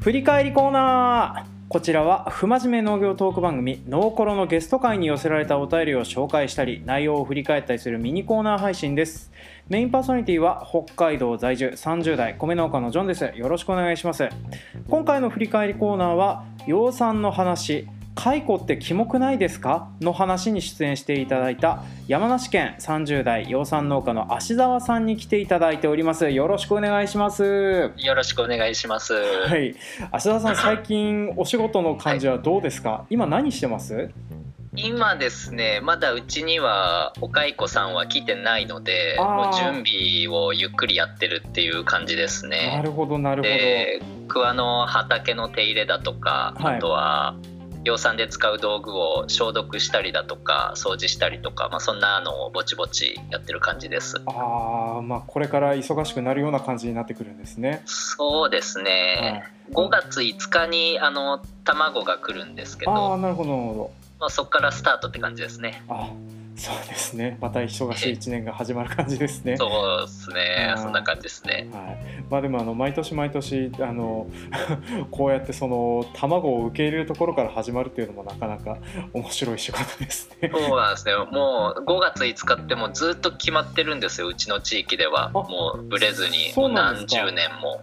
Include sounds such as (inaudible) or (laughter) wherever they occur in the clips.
振り返りコーナー。こちらは不真面目農業トーク番組「ノーコロ」のゲスト会に寄せられたお便りを紹介したり内容を振り返ったりするミニコーナー配信です。メインパーソナリティは北海道在住30代米農家のジョンです。よろしくお願いします。今回の振り返りコーナーは養蚕の話蚕ってキモくないですか？の話に出演していただいた山梨県30代養蚕農家の芦沢さんに来ていただいております。よろしくお願いします。よろしくお願いします。はい。芦沢さん最近お仕事の感じはどうですか、はい、今何してます？今ですねまだうちにはお蚕さんは来てないのでもう準備をゆっくりやってるっていう感じですね。なるほどなるほど。で桑の畑の手入れだとか、はい、あとは養蚕で使う道具を消毒したりだとか掃除したりとか、まあ、そんなのをぼちぼちやってる感じです。ああまあこれから忙しくなるような感じになってくるんですね。そうですね、はい、5月5日にあの卵が来るんですけど。ああなるほどなるほど、まあ、そこからスタートって感じですね。あそうですね。また忙しい一年が始まる感じですね。そうですね。そんな感じですね。はい。まあでもあの毎年毎年あの (laughs) こうやってその卵を受け入れるところから始まるっていうのもなかなか面白い仕事ですね。そうなんですね。もう5月5日ってもうずっと決まってるんですよ。うちの地域ではもうブレずに何十年も。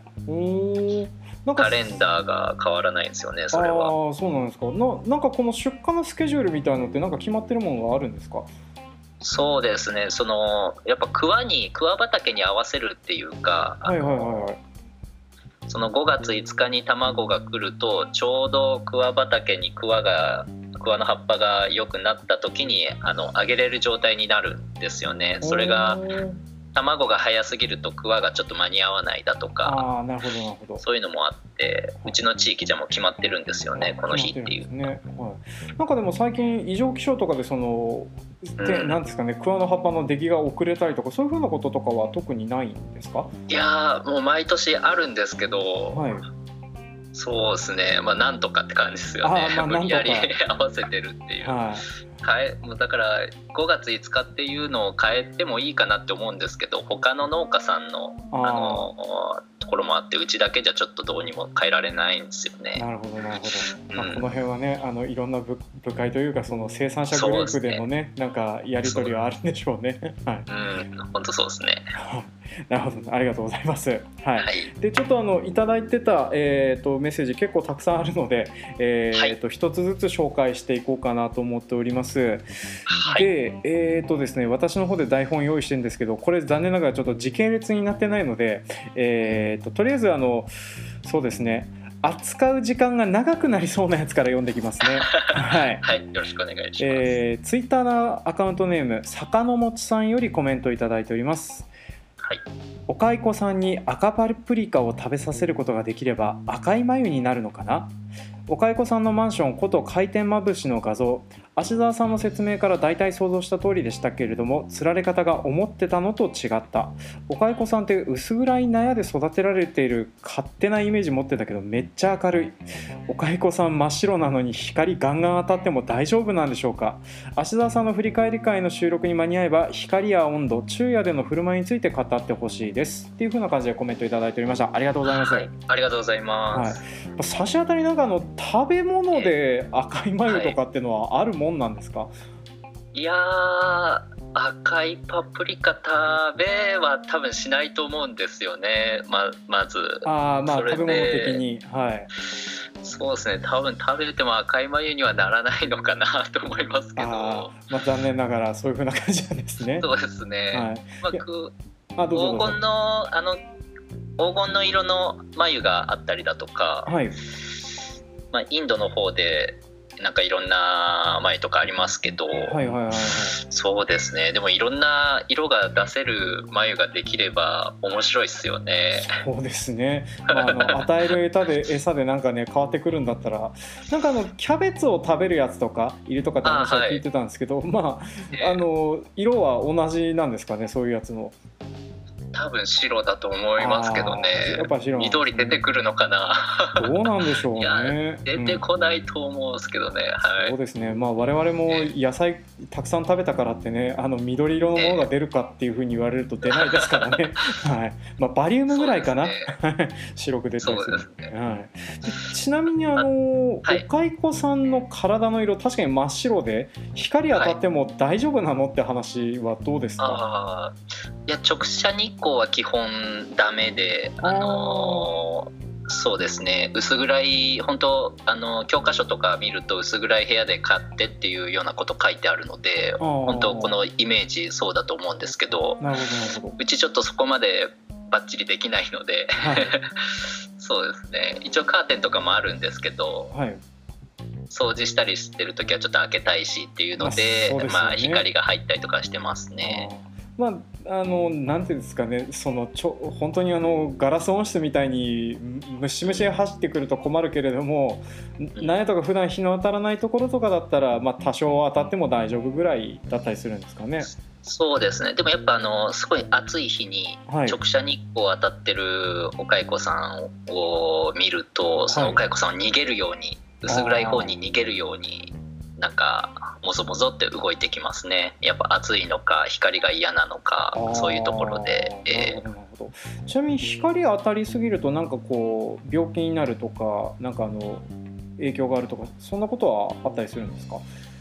おなんかカレンダーが変わらないんですよねそれは。あそうなんですか。ななんかこの出荷のスケジュールみたいのってなんか決まってるものがあるんですか？そうですね。そのやっぱ桑に桑畑に合わせるっていうかはいはいはいはい。その5月5日に卵が来るとちょうど桑畑に桑が桑の葉っぱが良くなった時にあの揚げれる状態になるんですよね。それが卵が早すぎると桑がちょっと間に合わないだとかそういうのもあってうちの地域じゃもう決まってるんですよねこの日っていう。ね。はい、なんかでも最近異常気象とかでその、でなんですかね桑の葉っぱの出来が遅れたりとかそういうふうなこととかは特にないんですか？いやもう毎年あるんですけど、はい、そうですね。まあなんとかって感じですよね、まあ、(laughs) 無理やり合わせてるっていう。はい。変えもうだから5月5日っていうのを変えてもいいかなって思うんですけど他の農家さんのあのところもあってうちだけじゃちょっとどうにも変えられないんですよね。なるほどなるほど、まあ、この辺はねあのいろんな部部会というかその生産者グループでのねね。なんかやり取りはあるんでしょうね。はい、うん。本当そうですね。(laughs) なるほどありがとうございます。はい。はい、でちょっとあのいただいてたえっ、ー、とメッセージ結構たくさんあるので、えっ、ー、と一、つずつ紹介していこうかなと思っております。はい、でえっ、ー、とですね私の方で台本用意してるんですけどこれ残念ながらちょっと時系列になってないので、えっ、ととりあえずあのそうですね。扱う時間が長くなりそうなやつから読んできますね。(laughs) はい、はい、よろしくお願いします。えー、ツイッターのアカウントネーム坂のもちさんよりコメントいただいております。はい、お蚕さんに赤パプリカを食べさせることができれば赤い眉になるのかな？お蚕さんのマンションこと回転まぶしの画像芦沢さんの説明から大体想像した通りでしたけれどもつられ方が思ってたのと違った。お蚕さんって薄暗い納屋で育てられている勝手なイメージ持ってたけどめっちゃ明るい。お蚕さん真っ白なのに光ガンガン当たっても大丈夫なんでしょうか。芦沢さんの振り返り会の収録に間に合えば光や温度昼夜での振る舞いについて語ってほしいです。っていう風な感じでコメントいただいておりました。ありがとうございます、はい、ありがとうございます、はい、差し当たりなんかの食べ物で赤い眉とかっていうのはあるもんなんですか、いや赤いパプリカ食べは多分しないと思うんですよね。ままず。あまあ食べ物的に。はい。そうですね。多分食べても赤い眉にはならないのかなと思いますけど。まあ残念ながらそういうふうな感じなんですね。そうですね、はい、まあ、黄金のあの黄金の色の眉があったりだとか、はい。まあ、インドの方でなんかいろんな眉とかありますけど、はいはいはいはい、そうですね。でもいろんな色が出せる眉ができれば面白いですよね。そうですね、(laughs) まあ、あの与える餌で餌でなんかね変わってくるんだったらなんかあのキャベツを食べるやつとかいるとかって話は聞いてたんですけど、はい、まあ、あの色は同じなんですかねそういうやつの。多分白だと思いますけどね。やっぱ白、ね、緑出てくるのかな。どうなんでしょうね。出てこないと思うんですけどね、うん、はい、そうですね。まあ我々も野菜たくさん食べたからってねあの緑色のものが出るかっていうふうに言われると出ないですからね、(laughs) はい。まあ、バリウムぐらいかな、ね、(laughs) 白く出てますね、ね、はい、ちなみにあの、はい、お蚕さんの体の色確かに真っ白で光当たっても大丈夫なのって話はどうですか、はい、いや直射日光は基本ダメであのそうですね。薄暗い本当あの教科書とか見ると薄暗い部屋で買ってっていうようなこと書いてあるので本当このイメージそうだと思うんですけどうちちょっとそこまでバッチリできないので、はい、(laughs) そうですね。一応カーテンとかもあるんですけど、はい、掃除したりしてる時はちょっと開けたいしっていうのでまあ、ね、まあ、光が入ったりとかしてますね。まあ、あのなんていうんですかねそのちょ本当にあのガラス温室みたいにムシムシ走ってくると困るけれども、何やとか普段日の当たらないところとかだったら、まあ、多少当たっても大丈夫ぐらいだったりするんですかね。そうですね。でもやっぱあのすごい暑い日に直射日光当たってるお蚕さんを見ると、はい、そのお蚕さんを逃げるように、薄暗い方に逃げるようになんかもぞもぞって動いてきますね。やっぱ暑いのか光が嫌なのかそういうところで、えー、ちなみに光当たりすぎるとなんかこう病気になるとかなんかあの影響があるとかそんなことはあったりするんですか？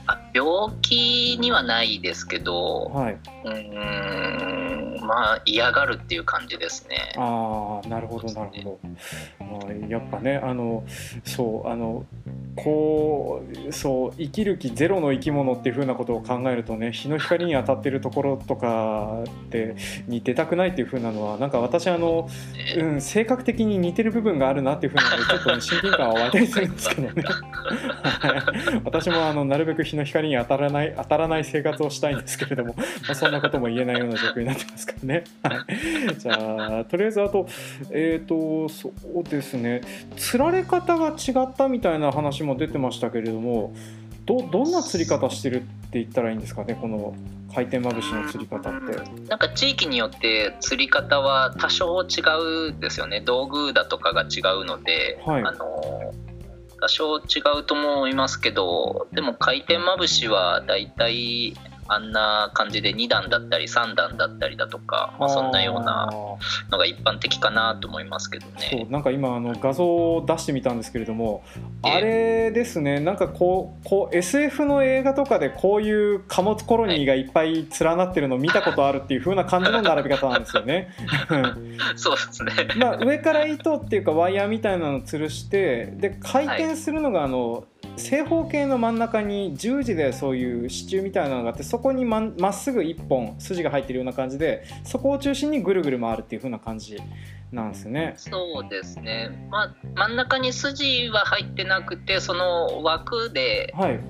あ病気にはないですけど、はい、うんまあ嫌がるっていう感じですね。ああなるほどなるほど。まあ、やっぱねあのそうあのこうそう生きる気ゼロの生き物っていうふうなことを考えるとね日の光に当たってるところとかでに出たくないっていうふうなのはなんか私あの、うん、性格的に似てる部分があるなっていうふうなのでちょっと、ね、親近感は湧いたりするんですけどね。(laughs) 私もあのなるべく日の光に当たらない当たらない生活をしたいんですけれども、(laughs) まあ、そんなことも言えないような状況になってますからね。(laughs) じゃあとりあえずあとえっ、ー、とそうですね。つられ方が違ったみたいな話も出てましたけれどもどどんな釣り方してるって言ったらいいんですかね？この回転まぶしの釣り方って。なんか地域によって釣り方は多少違うんですよね。道具だとかが違うので、はい、あの多少違うと思いますけどでも回転まぶしは大体あんな感じで2段だったり3段だったりだとか、まあ、そんなようなのが一般的かなと思いますけどね。そうなんか今あの画像を出してみたんですけれども、あれですねなんかこうこう SF の映画とかでこういう貨物コロニーがいっぱい連なってるのを見たことあるっていう風な感じの並び方なんですよね。(laughs) そうですね、まあ、上から糸っていうかワイヤーみたいなのを吊るしてで回転するのがあの、はい正方形の真ん中に十字でそういう支柱みたいなのがあってそこにまっすぐ1本筋が入ってるような感じでそこを中心にぐるぐる回るっていう風な感じなんですね。そうですね、まあ、真ん中に筋は入ってなくてその枠で、はい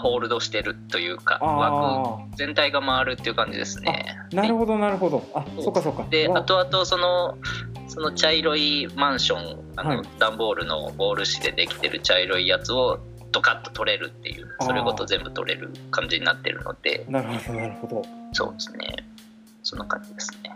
ホールドしてるというか枠全体が回るっていう感じですね。なるほどなるほど。あそっかそっか。であとあとそのその茶色いマンションあの、はい、段ボールのボール紙でできてる茶色いやつをドカッと取れるっていうそれごと全部取れる感じになってるのでなるほどなるほどそうですねそんな感じですね。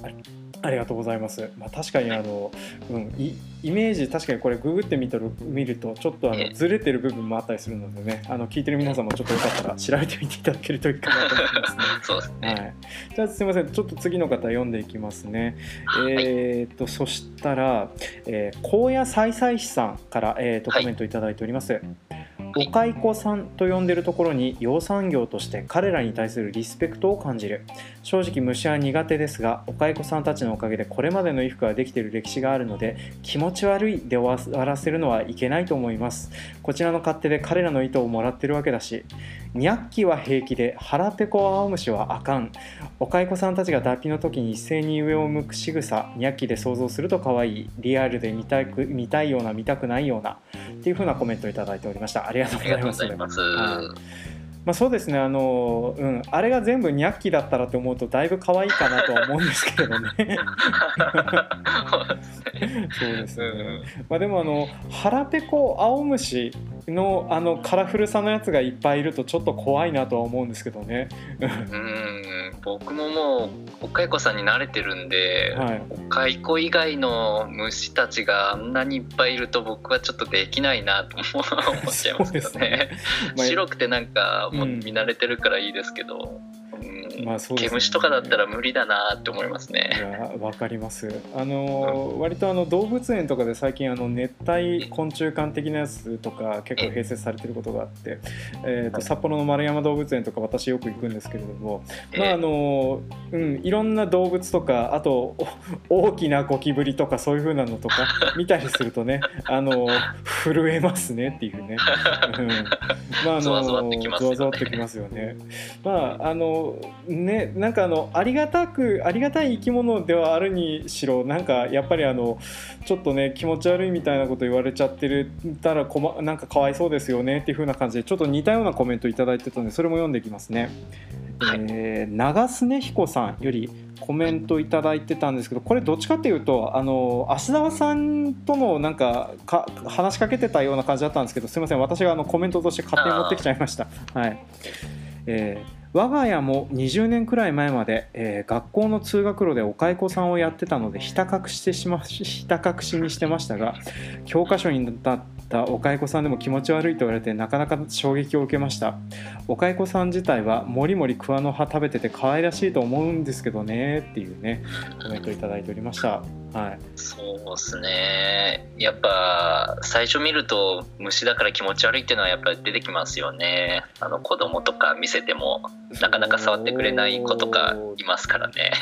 はいありがとうございます。まあ、確かにあの、うん、イメージ確かにこれググってみる見るとちょっとあのずれてる部分もあったりするのでねあの聞いてる皆さんもちょっとよかったら調べてみていただけるといいかなと思いますね。(laughs) そうですね、はい、じゃあすみませんちょっと次の方読んでいきますね。はい、えっ、とそしたら、えー、高野菜菜師さんから、えーと、コメントいただいております。はいお蚕さんと呼んでるところに養蚕業として彼らに対するリスペクトを感じる。正直虫は苦手ですがお蚕さんたちのおかげでこれまでの衣服ができている歴史があるので気持ち悪いで終わらせるのはいけないと思います。こちらの勝手で彼らの糸をもらってるわけだしニャッキは平気で腹ペコ青虫はあかん。お蚕さんたちが脱皮の時に一斉に上を向く仕草ニャッキで想像すると可愛い。リアルで見たく見たいような見たくないような。っていう風なコメントをいただいておりました。ありがとうございますまあ、そうですねあの、うん、あれが全部ニャッキだったらと思うとだいぶ可愛いかなとは思うんですけどね。そうですね、まあ、でもあの腹ペコ青虫のあのカラフルさのやつがいっぱいいるとちょっと怖いなとは思うんですけどね。うん。僕ももうおかいこさんに慣れてるんで、はい、おかいこ以外の虫たちがあんなにいっぱいいると僕はちょっとできないなと思っちゃいますけどね。ね白くてなんかも見慣れてるからいいですけど。まあそうね、毛虫とかだったら無理だなって思いますね。いやわかります。あの、うん、割とあの動物園とかで最近あの熱帯昆虫館的なやつとか結構併設されてることがあって、えーと、札幌の丸山動物園とか私よく行くんですけれども、まああのうんいろんな動物とかあと (laughs) 大きなゴキブリとかそういう風なのとか (laughs) 見たりするとねあの震えますねっていうね。(laughs) うん、まああのゾワゾワってきますよね。まああのねなんかあのありがたくありがたい生き物ではあるにしろなんかやっぱりあのちょっとね気持ち悪いみたいなこと言われちゃってるたらこ、ま、なんかかわいそうですよねっていう風な感じでちょっと似たようなコメント頂いてたんでそれも読んでいきますね。はい、えー、長須根彦さんよりコメント頂いてたんですけどこれどっちかっていうとあの芦沢さんとのなんかか話しかけてたような感じだったんですけどすいません私があのコメントとして勝手に持ってきちゃいました。はいえー我が家も20年くらい前まで、えー、学校の通学路でお蚕さんをやってたのでひた隠してしまひた隠しにしてましたが教科書になったったお蚕さんでも気持ち悪いと言われてなかなか衝撃を受けました。お蚕さん自体はもりもり桑の葉食べてて可愛らしいと思うんですけどねっていうねコメントいただいておりました。はい、そうですね。やっぱ最初見ると虫だから気持ち悪いっていうのはやっぱり出てきますよね。あの子供とか見せてもなかなか触ってくれない子とかいますからね。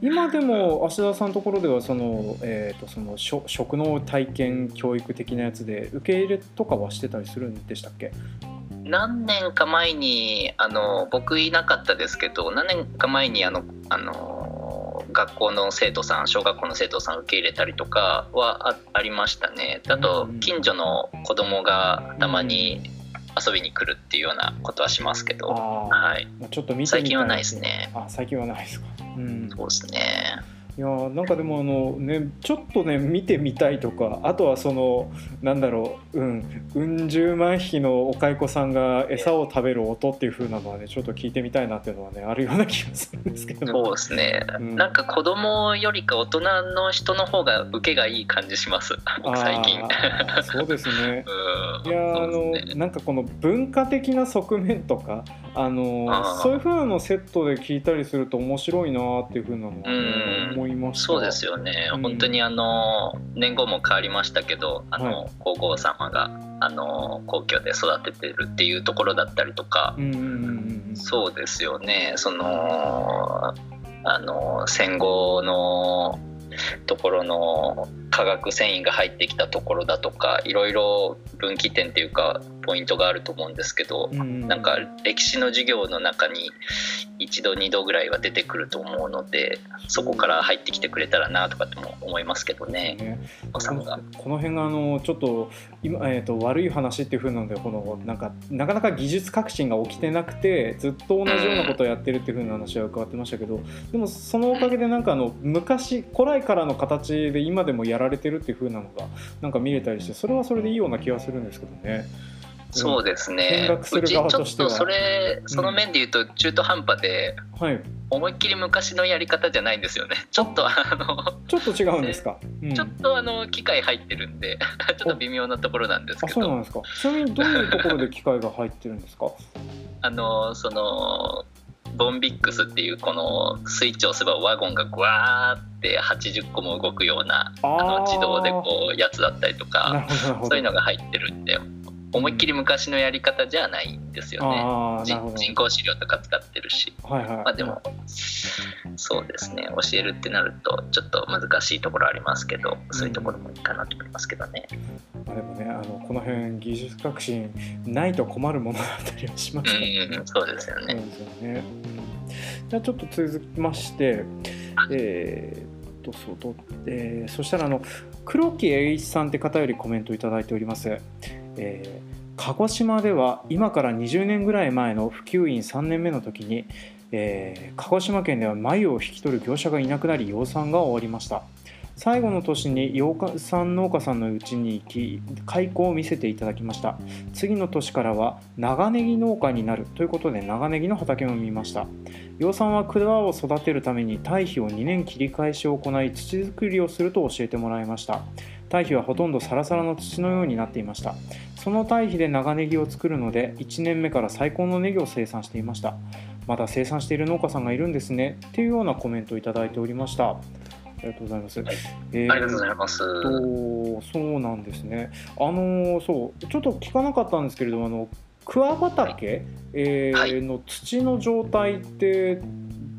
今でも芦田さんのところではその、えーと、その食の体験教育的なやつで受け入れとかはしてたりするんでしたっけ？何年か前にあの僕いなかったですけど何年か前にあのあの学校の生徒さん小学校の生徒さん受け入れたりとかはあありましたね。あと近所の子供がたまに遊びに来るっていうようなことはしますけど、はい、ちょっと最近はないですね。あ最近はないですか、うん、そうですねいやなんかでもあのねちょっとね見てみたいとかあとはそのなんだろううんうん十万匹のお蚕さんが餌を食べる音っていう風なのはねちょっと聞いてみたいなっていうのはねあるような気がするんですけど。そうですね、うん、なんか子供よりか大人の人の方が受けがいい感じします。最近。そうですね、(laughs) うん、いやあの、ね、なんかこの文化的な側面とかあのそういう風なのセットで聞いたりすると面白いなっていう風なのは、ね、思いました。そうですよね、うん、本当にあの年号も変わりましたけどあの、はい、皇后様があの皇居で育ててるっていうところだったりとか、そうですよね。そのあの戦後のところの化学繊維が入ってきたところだとかいろいろ分岐点っていうかポイントがあると思うんですけど、うん、なんか歴史の授業の中に一度二度ぐらいは出てくると思うのでそこから入ってきてくれたらなとかっても思いますけどね。ね。このこの辺があのちょっと今、えーと、悪い話っていうふうなのでこのなんかなかなか技術革新が起きてなくてずっと同じようなことをやってるっていうふうな話は伺ってましたけど、でもそのおかげでなんかあの昔古来からの形で今でもやられてるっていうふうなのがなんか見れたりしてそれはそれでいいような気がするんですけどね。そうですね、うちちょっとそれその面で言うと中途半端で、うん、はい、思いっきり昔のやり方じゃないんですよね。(laughs) ちょっとあのちょっと違うんですか、うん、ちょっとあの機械入ってるんでちょっと微妙なところなんですけど。そうなんですか。ちなみにどういうところで機械が入ってるんですか？(laughs) あのそのボンビックスっていうこのスイッチを押せばワゴンがグワーって80個も動くようなあの自動でこうやつだったりとかそういうのが入ってるんで思いっきり昔のやり方じゃないんですよね。人工飼料とか使ってるし、はいはい、まあでもそうですね。教えるってなるとちょっと難しいところありますけどそういうところもいいかなと思いますけどね、まあ、でもねあのこの辺技術革新ないと困るものだったりはしますね、うん、そうですよね、うん、じゃあちょっと続きましてえー、とそうと、えー、そしたらあの黒木栄一さんって方よりコメントいただいております。えー、鹿児島では今から20年ぐらい前の普及員3年目の時に、えー、鹿児島県では繭を引き取る業者がいなくなり養蚕が終わりました。最後の年に養蚕農家さんのうちに行き開口を見せていただきました。次の年からは長ネギ農家になるということで長ネギの畑も見ました。養蚕は蔵を育てるために堆肥を2年切り返しを行い土作りをすると教えてもらいました。堆肥はほとんどサラサラの土のようになっていましたその堆肥で長ネギを作るので1年目から最高のネギを生産していましたまだ生産している農家さんがいるんですねっていうようなコメントをいただいておりましたありがとうございます。はい、えー、ありがとうございます。とそうなんですね。あのそうちょっと聞かなかったんですけれどもあの桑畑、はい、えーはい、の土の状態って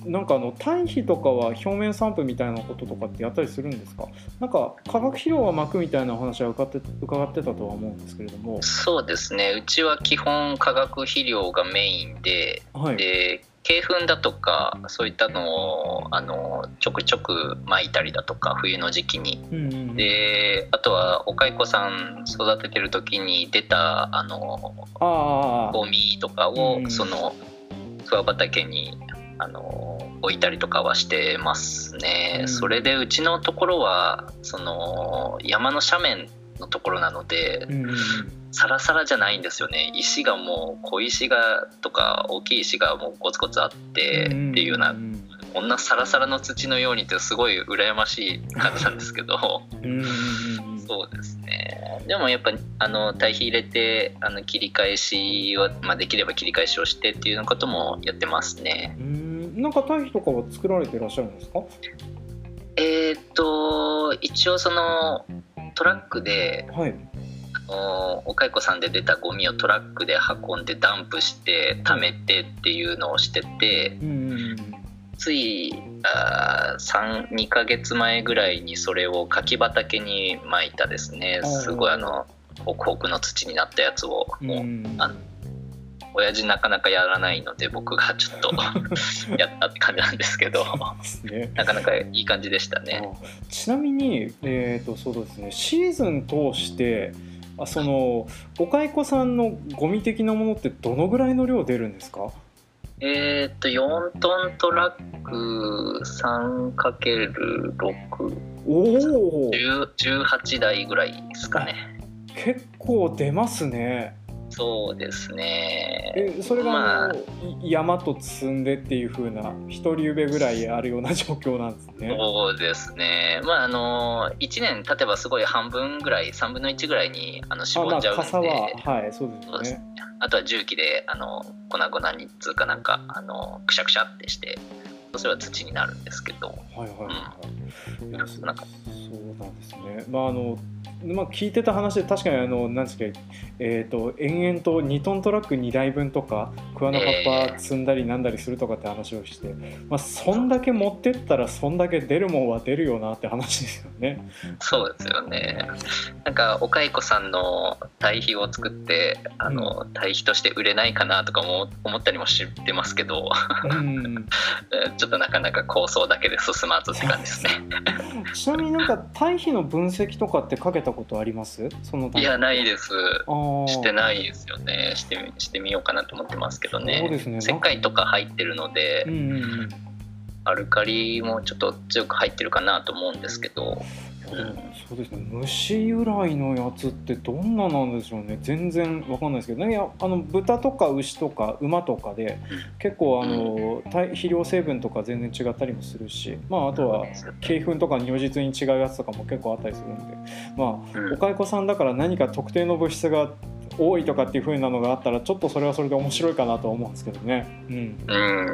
なんかあの堆肥とかは表面散布みたいなこととかってやったりするんですか？なんか化学肥料は巻くみたいな話は伺って伺ってたとは思うんですけれども。そうですね。うちは基本化学肥料がメインで、はい、で鶏粉だとかそういったのをあのちょくちょく巻いたりだとか冬の時期に、うんうん、であとはお蚕さん育ててる時に出たあのゴミとかを、うん、その桑畑にあの置いたりとかはしてますね、うん、それでうちのところはその山の斜面のところなので、うん、サラサラじゃないんですよね。石がもう小石がとか大きい石がもうゴツゴツあってっていうような、こんなサラサラの土のようにってすごい羨ましい感じなんですけど。(laughs) そうですね。でもやっぱあの堆肥入れてあの切り返しは、まあ、できれば切り返しをしてっていうようなこともやってますね。なんか堆肥とかは作られていらっしゃるんですか？えー、っと一応そのトラックで、はい、お蚕さんで出たゴミをトラックで運んでダンプして貯めてっていうのをしてて、うん、ついあ32か月前ぐらいにそれを柿畑にまいたですね。すごいあのホクホクの土になったやつをもう、うん、あ親父なかなかやらないので僕がちょっと (laughs) やったって感じなんですけどね、なかなかいい感じでしたね。ちなみに、えーとそうですね、シーズン通してあそのお蚕さんのゴミ的なものってどのぐらいの量出るんですか？えっ、と4トントラック 3×6 おお18台ぐらいですかね。結構出ますねそうですね。えそれが、まあ、山と積んでっていうふうな一人上ぐらいあるような状況なんですね。そうですね。まああの1年経てばすごい半分ぐらい3分の1ぐらいにあの絞っちゃうんで、まあ、ははいそうですね。あとは重機であの粉々につうかなんかあのくしゃくしゃってしてそれは土になるんですけど。はいはいはい、うん、そうなんですね。まああのまあ、聞いてた話で確かにあの何ですか、えーと、延々と2トントラック2台分とか桑の葉っぱ積んだりなんだりするとかって話をして、まあ、そんだけ持ってったらそんだけ出るもんは出るよなって話ですよね。そうですよね。なんかお蚕さんの堆肥を作ってあの、うん、堆肥として売れないかなとかも思ったりもしてますけど、(laughs) うん、ちょっとなかなか構想だけで進まずって感じですね。(laughs) ちなみになんか堆肥の分析とかってかけたことあります？そのいやないです。してないですよね。してしてみようかなと思ってますけどね。そうですね。石灰とか入ってるので、うんうんうん、アルカリもちょっと強く入ってるかなと思うんですけどそうですね。虫由来のやつってどんななんでしょうね。全然わかんないですけど、ね、あの豚とか牛とか馬とかで結構あの、肥料成分とか全然違ったりもするし、まあ、あとは鶏粉とか如実に違うやつとかも結構あったりするんで。まあお蚕さんだから何か特定の物質が多いとかっていうふうなのがあったらちょっとそれはそれで面白いかなと思うんですけどね。うん、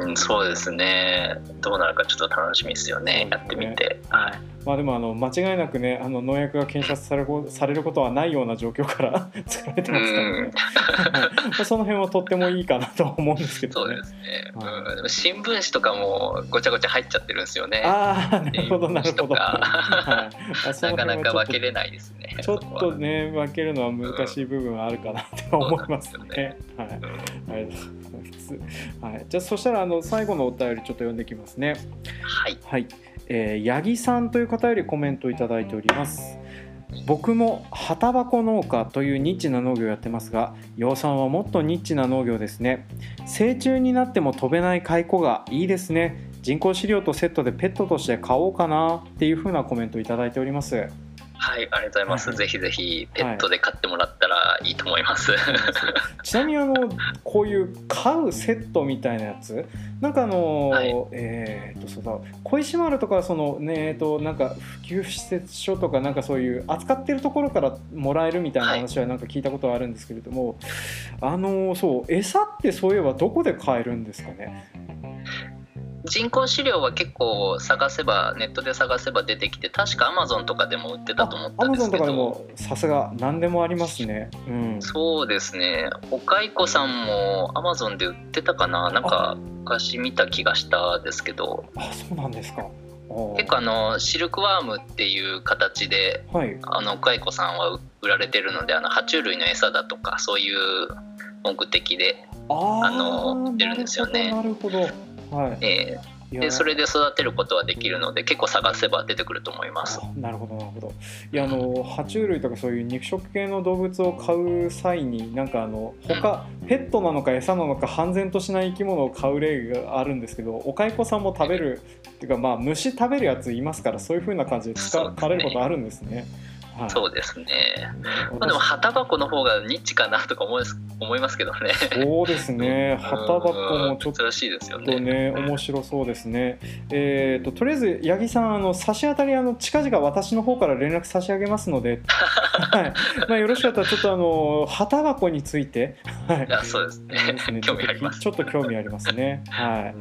うんそうですね。どうなるかちょっと楽しみですよね、ね、やってみて。はいまあ、でもあの間違いなくねあの農薬が検出されされることはないような状況から (laughs) 作られてますからね、うん、その辺はとってもいいかなと思うんですけど、ね、そうですね、うん、でも新聞紙とかもごちゃごちゃ入っちゃってるんですよね。ああなるほどなるほど、はい、(laughs) なかなか分けれないですね。ちょっとね分けるのは難しい部分はあるかなって思いますね、ね、はい、ありがとうございます。はい、じゃあそしたらあの最後のお便りちょっと読んできますね。はい、はいえー、八木さんという方よりコメントをいただいております。僕も旗箱農家というニッチな農業をやってますが養蚕はもっとニッチな農業ですね。成虫になっても飛べない蚕がいいですね。人工飼料とセットでペットとして飼おうかなっていうふうなコメントいただいております。はい、ありがとうございます。はい、ぜひぜひペットで飼ってもらったらいいと思います。はい、ちなみにあのこういう飼うセットみたいなやつ、なんかあの、はい、えっ、とそうだ、小石丸とかそのねえっ、ー、となんか普及施設所とかなんかそういう扱ってるところからもらえるみたいな話はなんか聞いたことはあるんですけれども、あのそう餌ってそういえばどこで買えるんですかね？人工飼料は結構探せばネットで探せば出てきて確かアマゾンとかでも売ってたと思ったんですけど。アマゾンとかでもさすが何でもありますね、うん、そうですね。おかいこさんもアマゾンで売ってたかな。なんか昔見た気がしたですけど。あそうなんですか。結構あのシルクワームっていう形で、はい、あのおかいこさんは売られてるのであの爬虫類の餌だとかそういう目的であの売ってるんですよね。なるほどはい、えー、でそれで育てることはできるので結構探せば出てくると思います。なるほどなるほど。いやあの爬虫類とかそういう肉食系の動物を飼う際になんかあの他、うん、ペットなのか餌なのか判然としない生き物を飼う例があるんですけどお蚕さんも食べるっていうかまあ虫食べるやついますからそういうふうな感じで使われることあるんですね。はい、そうですね、まあ、でも旗箱の方がニッチかなとか思い思いますけどね。そうですね。旗箱もちょっとしいですよね。ね面白そうですね。えっ、ー、ととりあえず八木さんあの差し当たりあの近々私の方から連絡差し上げますので、(laughs) はい。まあ、よろしかったらちょっとあの旗箱について、はい、いやそうですね。ですね。興味あります。ちょっと興味ありますね。(laughs) はい、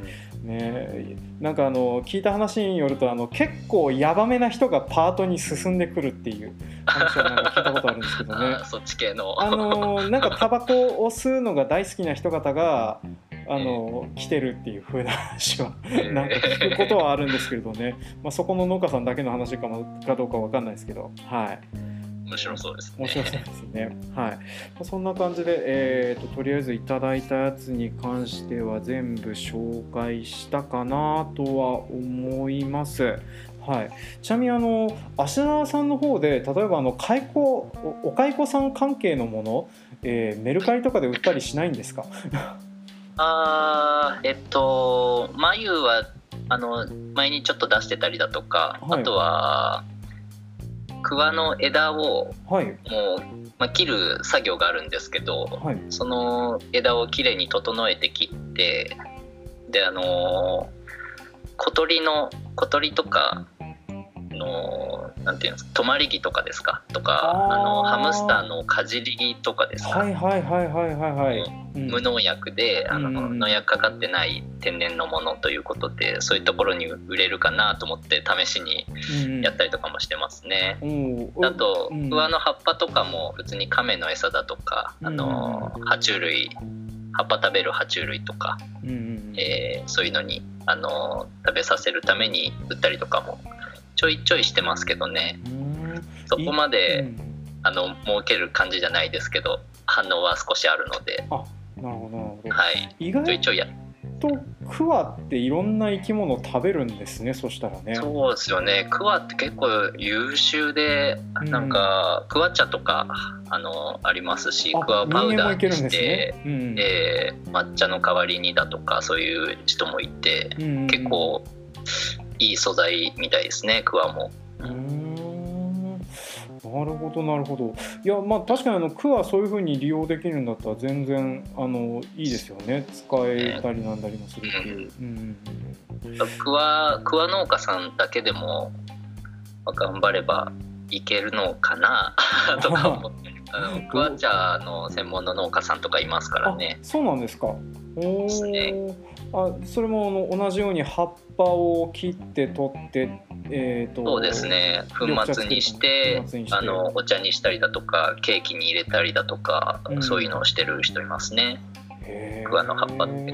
うん。ね、なんかあの聞いた話によるとあの結構ヤバめな人がパートに進んでくるっていう話をなんか聞いたことあるんですけどね。(laughs) そっち系の。あのなんかタバコを吸うのが大好きな人方があの来てるっていう風な話はなんか聞くことはあるんですけれどね、まあ、そこの農家さんだけの話かもかどうか分かんないですけど。はい。面白そうですね。面白そうですね。はい。そんな感じで、えーと、とりあえずいただいたやつに関しては全部紹介したかなとは思います。はい、ちなみにあの芦田さんの方で例えばあの蚕お蚕さん関係のもの、えー、メルカリとかで売ったりしないんですか？あえっと眉はあの前にちょっと出してたりだとか、はい、あとは桑の枝をもう、まあ、切る作業があるんですけど、はい、その枝をきれいに整えて切ってであの小鳥の小鳥とかのなんていうんですか止まり木とかですか？とかあのハムスターのかじり木とかですか？はいはいはいはいはいはい、うん、無農薬であの、うん、農薬かかってない天然のものということでそういうところに売れるかなと思って試しにやったりとかもしてますね、うん、あと桑の葉っぱとかも普通に亀の餌だとかあの爬虫類葉っぱ食べる爬虫類とか、うんうん、えー、そういうのにあの食べさせるために売ったりとかもちょいちょいしてますけどね。そこまで、うん、あの儲ける感じじゃないですけど反応は少しあるので。あなるほどなるほど、はい、意外ちょいちょいや。とクワっていろんな生き物を食べるんですねそしたらね。そうですよね。クワって結構優秀で、うん、なんかクワ茶とかあのありますしクワパウダーにして、ねうん、えー、抹茶の代わりにだとかそういう人もいて、うん、結構いい素材みたいですねクワも。なるほどなるほどいやまあ確かにあのクワそういうふうに利用できるんだったら全然あのいいですよね使えたりなんだりもするっていう。クワクワ農家さんだけでも頑張ればいけるのかな (laughs) とか思ってあのクワ茶の専門の農家さんとかいますからね。そうなんですか。おですね。あそれも同じように葉っぱを切って取って、えーと、そうですね粉末にしてあのお茶にしたりだとかケーキに入れたりだとか、うん、そういうのをしてる人いますね。クワの葉っぱって。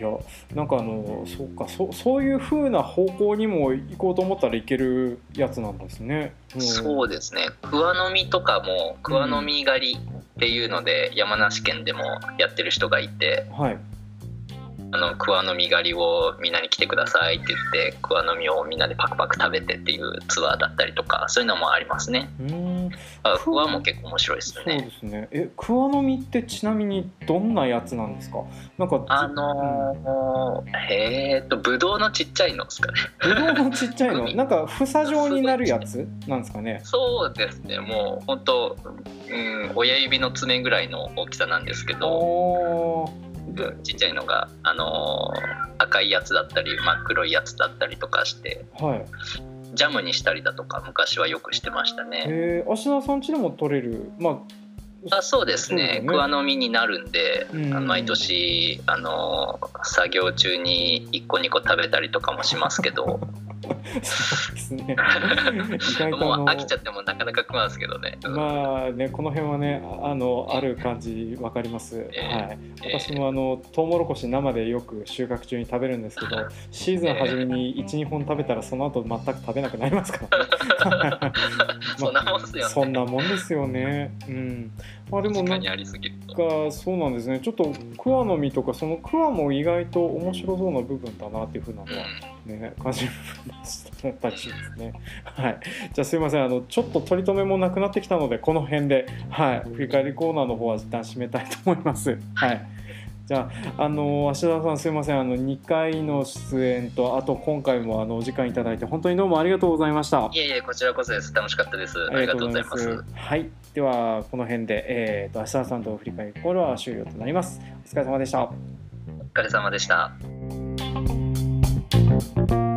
いやなんかあのそうかそそういうふうな方向にも行こうと思ったらいけるやつなんですね。うん、そうですね桑の実とかも桑の実狩りっていうので、山梨県でもやってる人がいて、はい、あの桑の実狩りをみんなに来てくださいって言って桑の実をみんなでパクパク食べてっていうツアーだったりとかそういうのもありますね。うんあクワも結構面白いですね。そうですね。え、クワの実ってちなみにどんなやつなんですか？なんかあのー、えっとブドウのちっちゃいのですかね。ブドウのちっちゃいの、(laughs) なんか房状になるやつなんですかね？そうですね。もう本当、うん、親指の爪ぐらいの大きさなんですけど。ちっちゃいのが、あのー、赤いやつだったり真っ黒いやつだったりとかして、はい、ジャムにしたりだとか昔はよくしてましたね。へえ、芦田さんちでも取れる、まああそうですね。桑の実になるんで、うん、毎年あの作業中に1個2個食べたりとかもしますけどそうですね。もう飽きちゃってもなかなか食わんすけどね。まあねこの辺はねあのある感じわかります。えー、はい。私もあのトウモロコシ生でよく収穫中に食べるんですけど、(laughs) シーズン初めに一二本食べたらその後全く食べなくなりますから。(laughs) まあ、そんなもんですよね。そんなもんですよね。うん。まあでもなんかそうなんですね。ちょっとクワの実とかそのクワも意外と面白そうな部分だなっていうふうなのはね、感じったりしますね。はい。じゃあすいません。あのちょっと取り留めもなくなってきたのでこの辺ではい振り返りコーナーの方は一旦締めたいと思います。はい。じゃあ、あの芦田さんすいませんあの2回の出演とあと今回もあのお時間いただいて本当にどうもありがとうございましたいえいえこちらこそです楽しかったですありがとうございますはいではこの辺で、えーと、芦田さんと振り返りコールは終了となりますお疲れ様でしたお疲れ様でした Thank you.